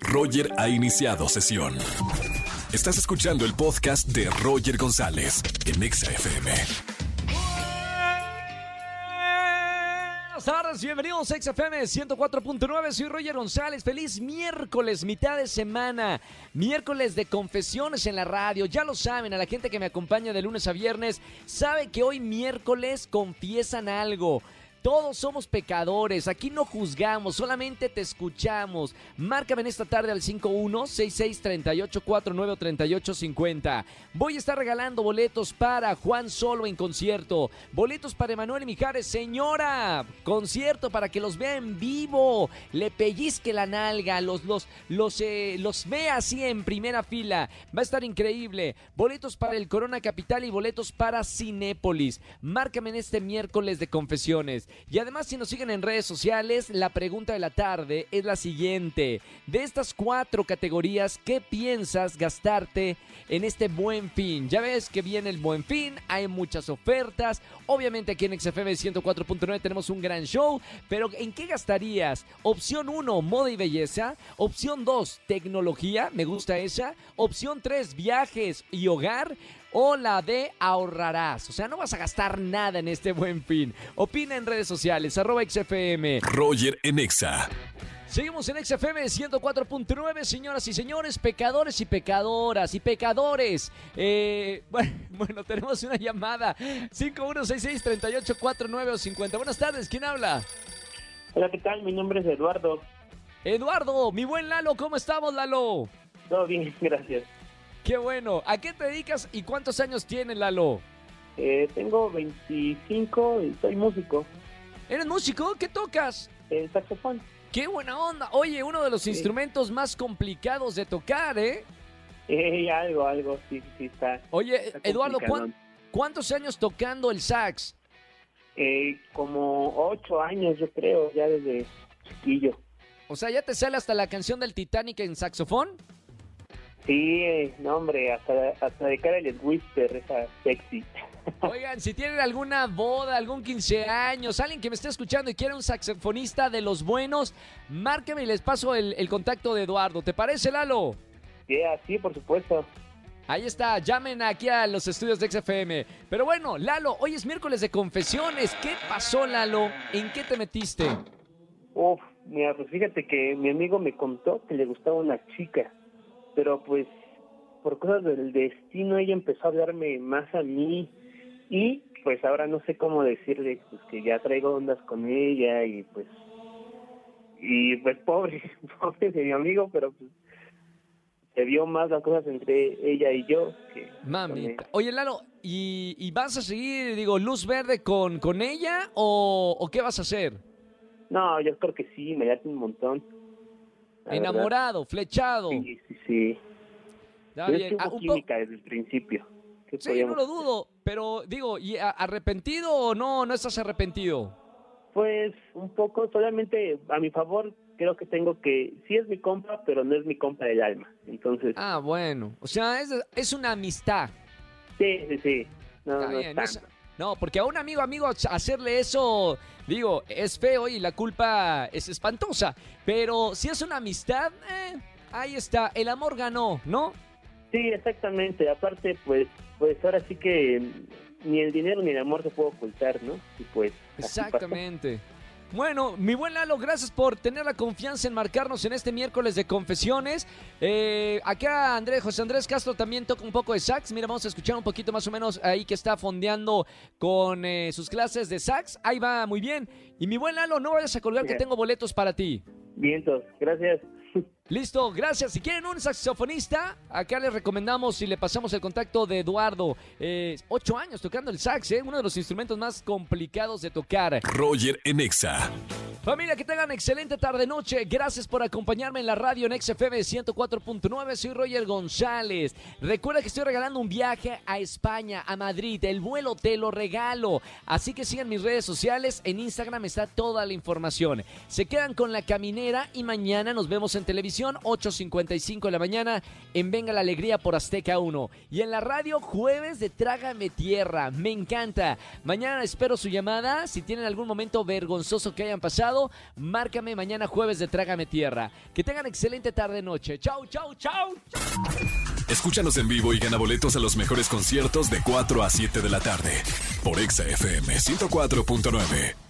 Roger ha iniciado sesión. Estás escuchando el podcast de Roger González en Exa FM. Buenas tardes, bienvenidos a XFM 104.9, soy Roger González, feliz miércoles, mitad de semana, miércoles de confesiones en la radio, ya lo saben, a la gente que me acompaña de lunes a viernes, sabe que hoy miércoles confiesan algo. Todos somos pecadores, aquí no juzgamos, solamente te escuchamos. Márcame en esta tarde al 51-6638-493850. Voy a estar regalando boletos para Juan Solo en concierto, boletos para Emanuel Mijares, señora, concierto para que los vea en vivo, le pellizque la nalga, los, los, los, eh, los vea así en primera fila. Va a estar increíble. Boletos para el Corona Capital y boletos para Cinépolis. Márcame en este miércoles de confesiones. Y además, si nos siguen en redes sociales, la pregunta de la tarde es la siguiente. De estas cuatro categorías, ¿qué piensas gastarte en este buen fin? Ya ves que viene el buen fin, hay muchas ofertas. Obviamente aquí en XFM 104.9 tenemos un gran show, pero ¿en qué gastarías? Opción 1, moda y belleza. Opción 2, tecnología, me gusta esa. Opción 3, viajes y hogar o la de ahorrarás. O sea, no vas a gastar nada en este buen fin. Opina en redes sociales, arroba XFM. Roger en Exa. Seguimos en XFM 104.9, señoras y señores, pecadores y pecadoras y pecadores. Eh, bueno, bueno, tenemos una llamada. 5166-3849 o 50. Buenas tardes, ¿quién habla? Hola, ¿qué tal? Mi nombre es Eduardo. Eduardo, mi buen Lalo, ¿cómo estamos, Lalo? Todo bien, gracias. Qué bueno. ¿A qué te dedicas y cuántos años tienes, Lalo? Eh, tengo 25 y soy músico. ¿Eres músico? ¿Qué tocas? El saxofón. ¡Qué buena onda! Oye, uno de los instrumentos más complicados de tocar, ¿eh? Eh, algo, algo, sí, sí, está. Oye, está Eduardo, complicadón. ¿cuán- ¿cuántos años tocando el sax? Eh, como ocho años, yo creo, ya desde chiquillo. O sea, ¿ya te sale hasta la canción del Titanic en saxofón? Sí, no, hombre, hasta, hasta de cara el whisper, esa sexy. Oigan, si tienen alguna boda, algún 15 años, alguien que me esté escuchando y quiera un saxofonista de los buenos, márqueme y les paso el, el contacto de Eduardo. ¿Te parece, Lalo? Yeah, sí, por supuesto. Ahí está, llamen aquí a los estudios de XFM. Pero bueno, Lalo, hoy es miércoles de confesiones. ¿Qué pasó, Lalo? ¿En qué te metiste? Uf, mira, pues fíjate que mi amigo me contó que le gustaba una chica, pero pues por cosas del destino ella empezó a hablarme más a mí y pues ahora no sé cómo decirle pues que ya traigo ondas con ella y pues y pues pobre, pobre de mi amigo, pero pues se vio más las cosas entre ella y yo que él. Oye, Lalo, ¿y, y vas a seguir, digo, luz verde con, con ella o, o qué vas a hacer? No, yo creo que sí, me late un montón. verdad. Enamorado, flechado. Sí, sí. Está bien. Ah, un química desde el principio. ¿Qué Sí, no lo dudo, pero digo, ¿y arrepentido o no? ¿No estás arrepentido? Pues un poco, solamente a mi favor, creo que tengo que, sí es mi compa, pero no es mi compa del alma. Entonces, Ah, bueno. O sea, es, es una amistad. sí, sí, sí. No, Está no bien, es no es- tanto. No, porque a un amigo, amigo, hacerle eso, digo, es feo y la culpa es espantosa. Pero si es una amistad, eh, ahí está, el amor ganó, ¿no? Sí, exactamente. Aparte, pues, pues ahora sí que mm, ni el dinero ni el amor se puede ocultar, ¿no? Y pues, pasó. Exactamente. Bueno, mi buen Lalo, gracias por tener la confianza en marcarnos en este miércoles de confesiones. Eh, acá Andrés, José Andrés Castro también toca un poco de sax. Mira, vamos a escuchar un poquito más o menos ahí que está fondeando con eh, sus clases de sax. Ahí va muy bien. Y mi buen Lalo, no vayas a colgar que tengo boletos para ti. Vientos, gracias. Listo, gracias. Si quieren un saxofonista, acá les recomendamos y le pasamos el contacto de Eduardo. Eh, ocho años tocando el sax, ¿eh? uno de los instrumentos más complicados de tocar. Roger en Exa. Familia, que tengan excelente tarde-noche. Gracias por acompañarme en la radio en XFM 104.9. Soy Roger González. Recuerda que estoy regalando un viaje a España, a Madrid. El vuelo te lo regalo. Así que sigan mis redes sociales. En Instagram está toda la información. Se quedan con la caminera y mañana nos vemos en televisión, 8.55 de la mañana, en Venga la Alegría por Azteca 1. Y en la radio, jueves de Trágame Tierra. Me encanta. Mañana espero su llamada. Si tienen algún momento vergonzoso que hayan pasado, interesado, márcame mañana jueves de Trágame Tierra. Que tengan excelente tarde noche. Chau, chau, chau. Escúchanos en vivo y gana boletos a los mejores conciertos de 4 a 7 de la tarde por Exa FM 104.9.